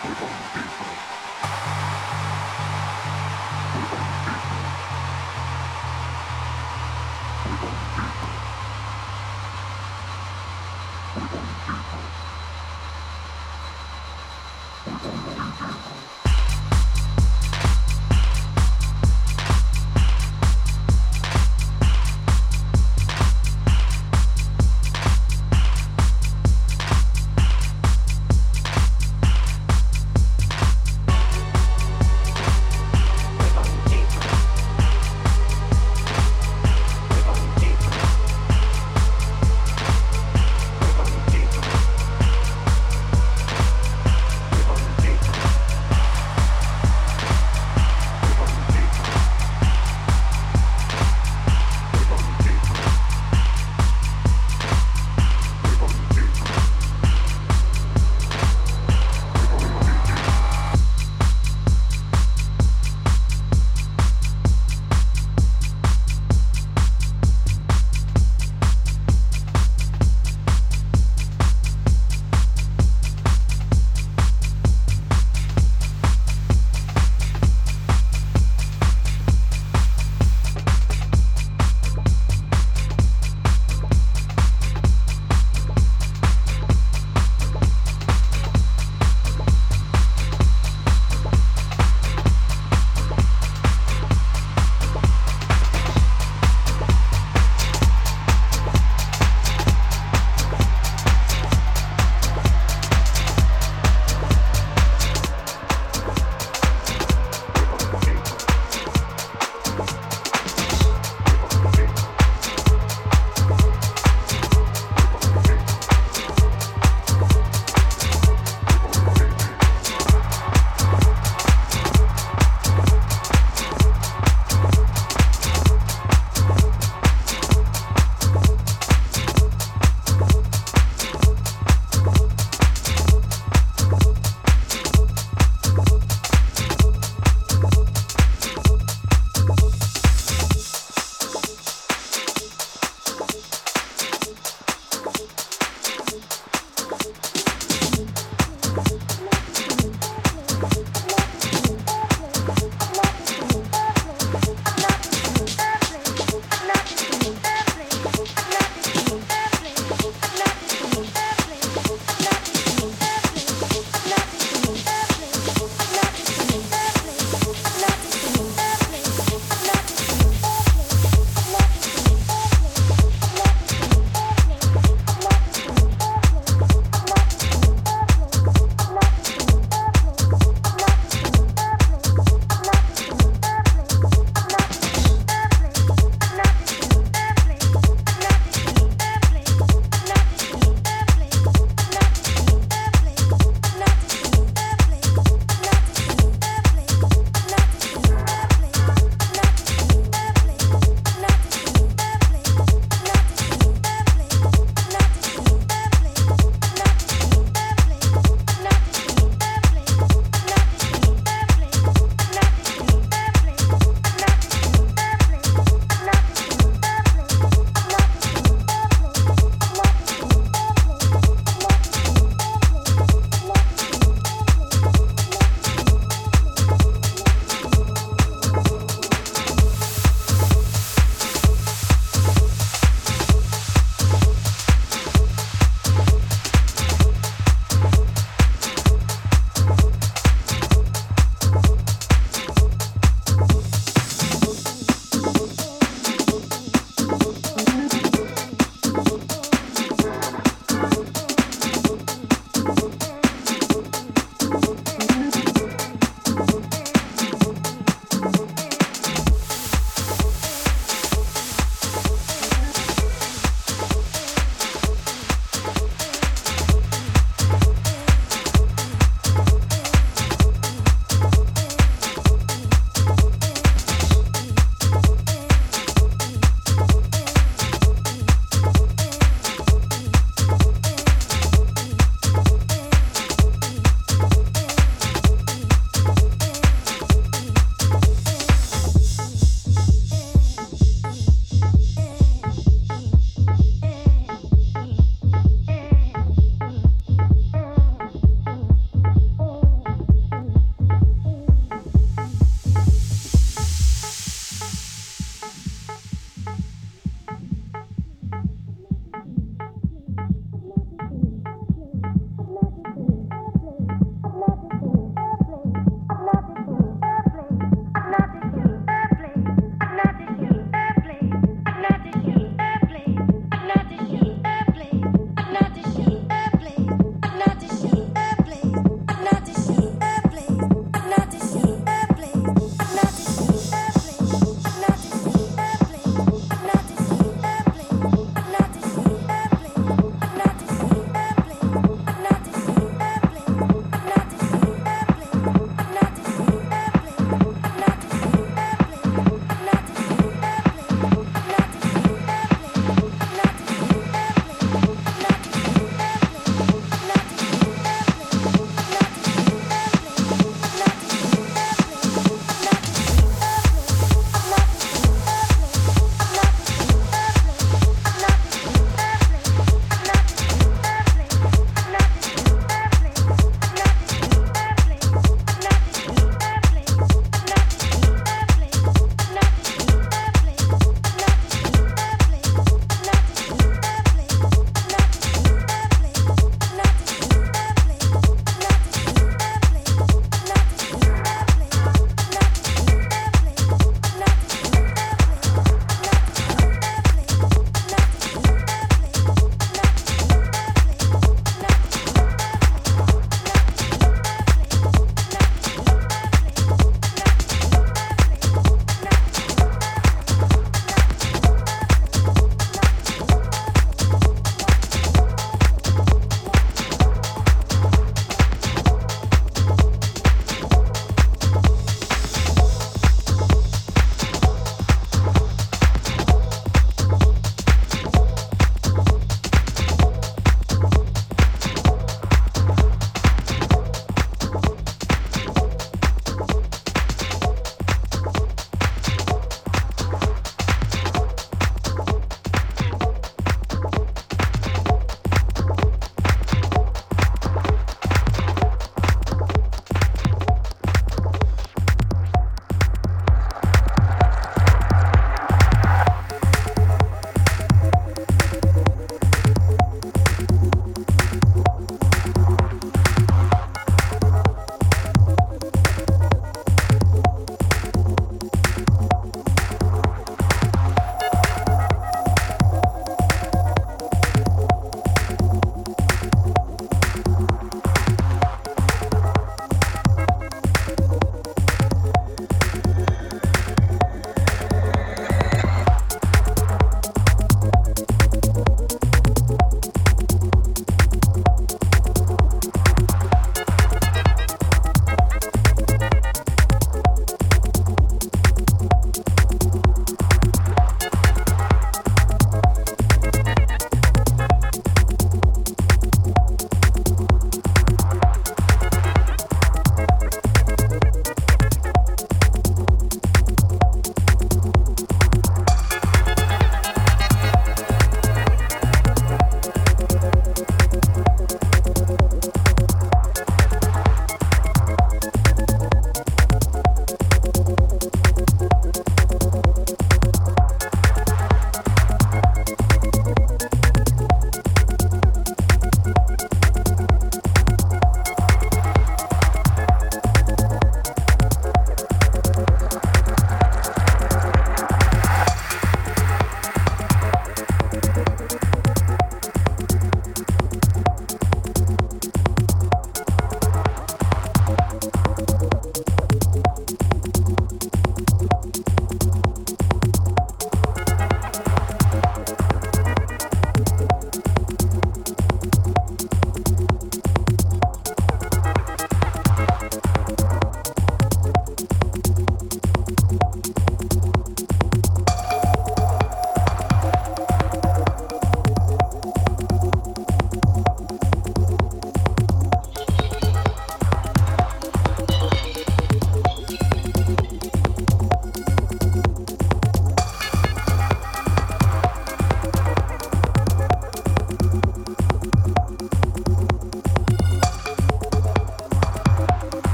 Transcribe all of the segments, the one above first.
ピンポン。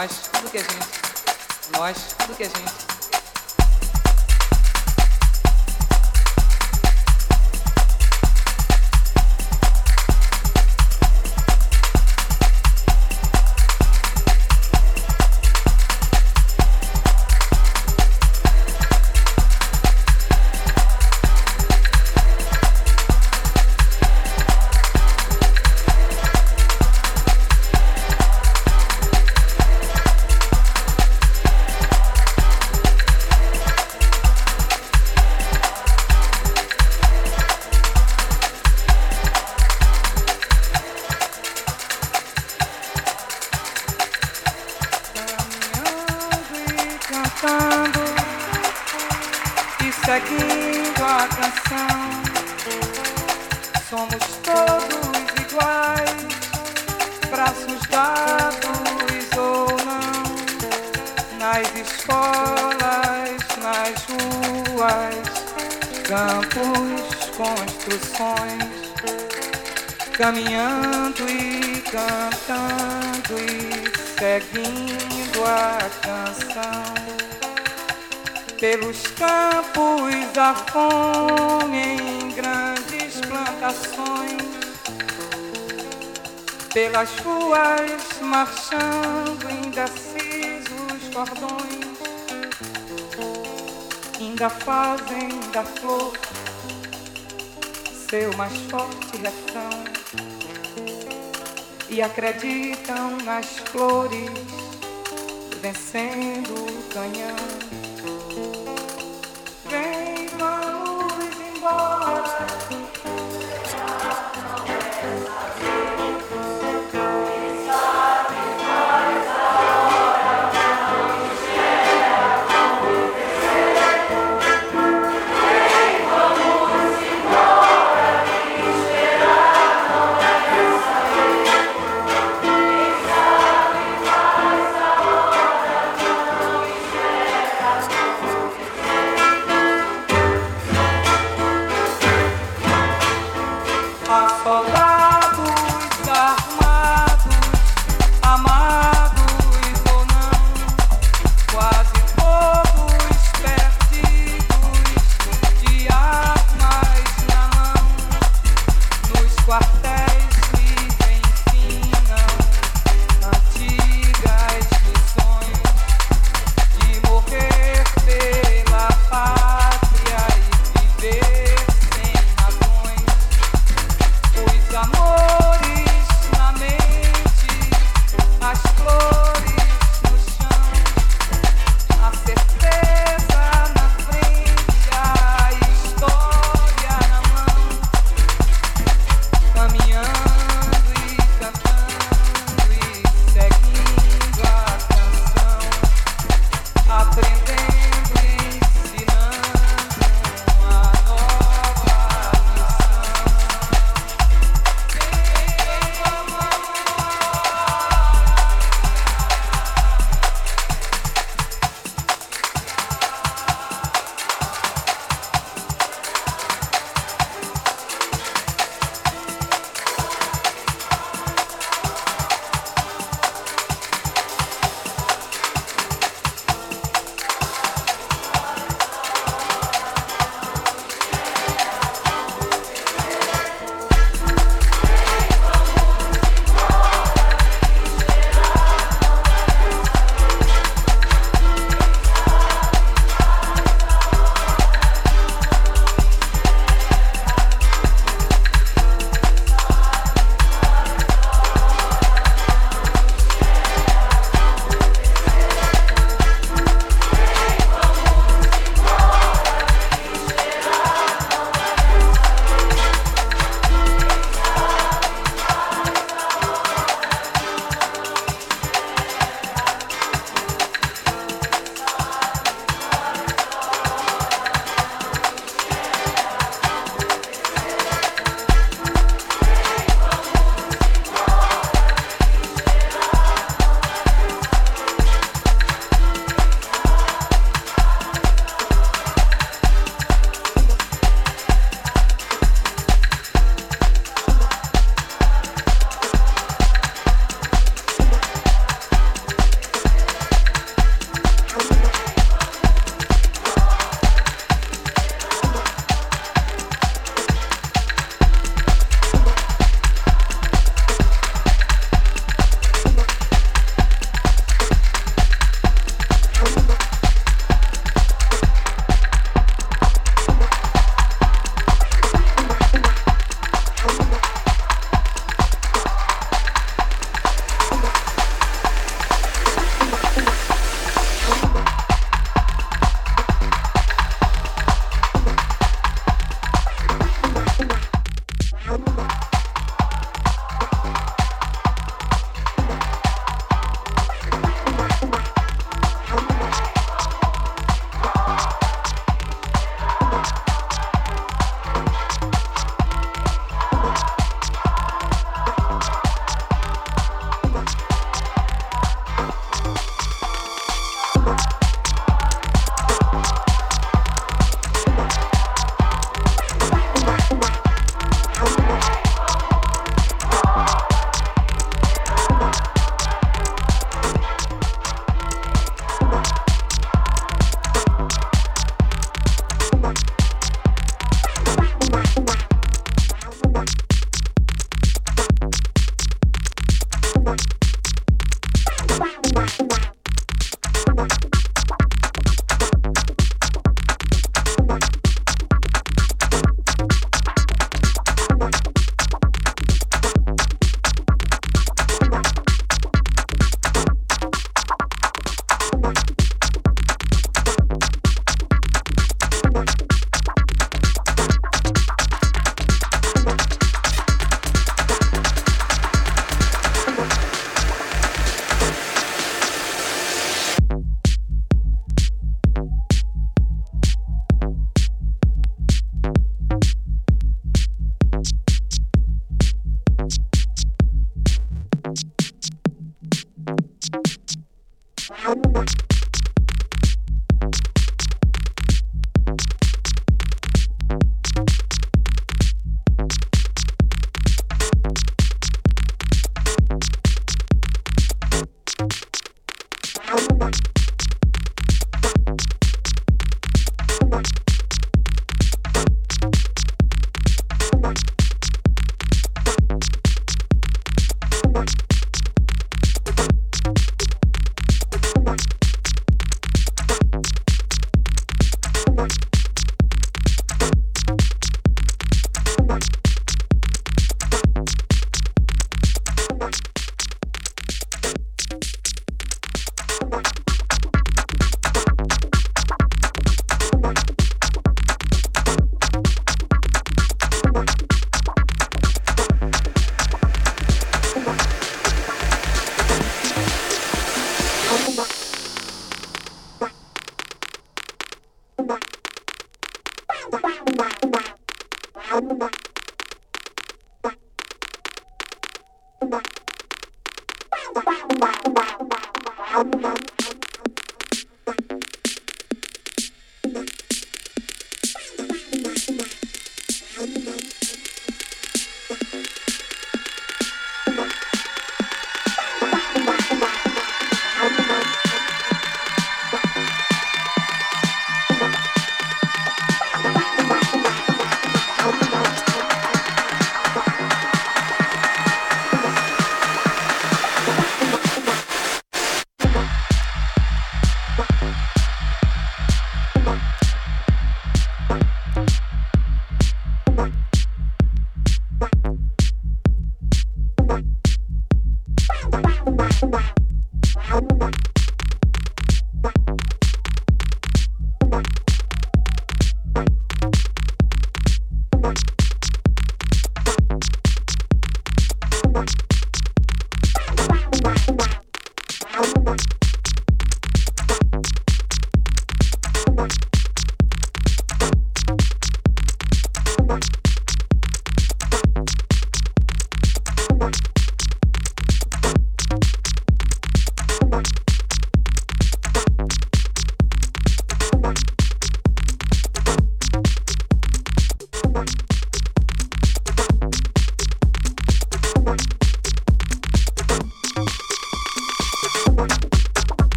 nós, tudo que a gente, nós, tudo que a gente. Pelas ruas marchando indecisos cordões. Ainda fazem da flor seu mais forte refrão. E acreditam nas flores vencendo o canhão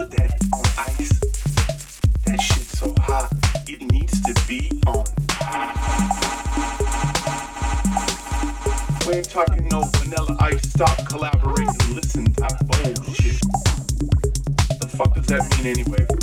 put that on ice. That shit's so hot, it needs to be on. We ain't talking no vanilla ice. Stop collaborating. Listen to bullshit. The fuck does that mean anyway?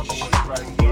right here.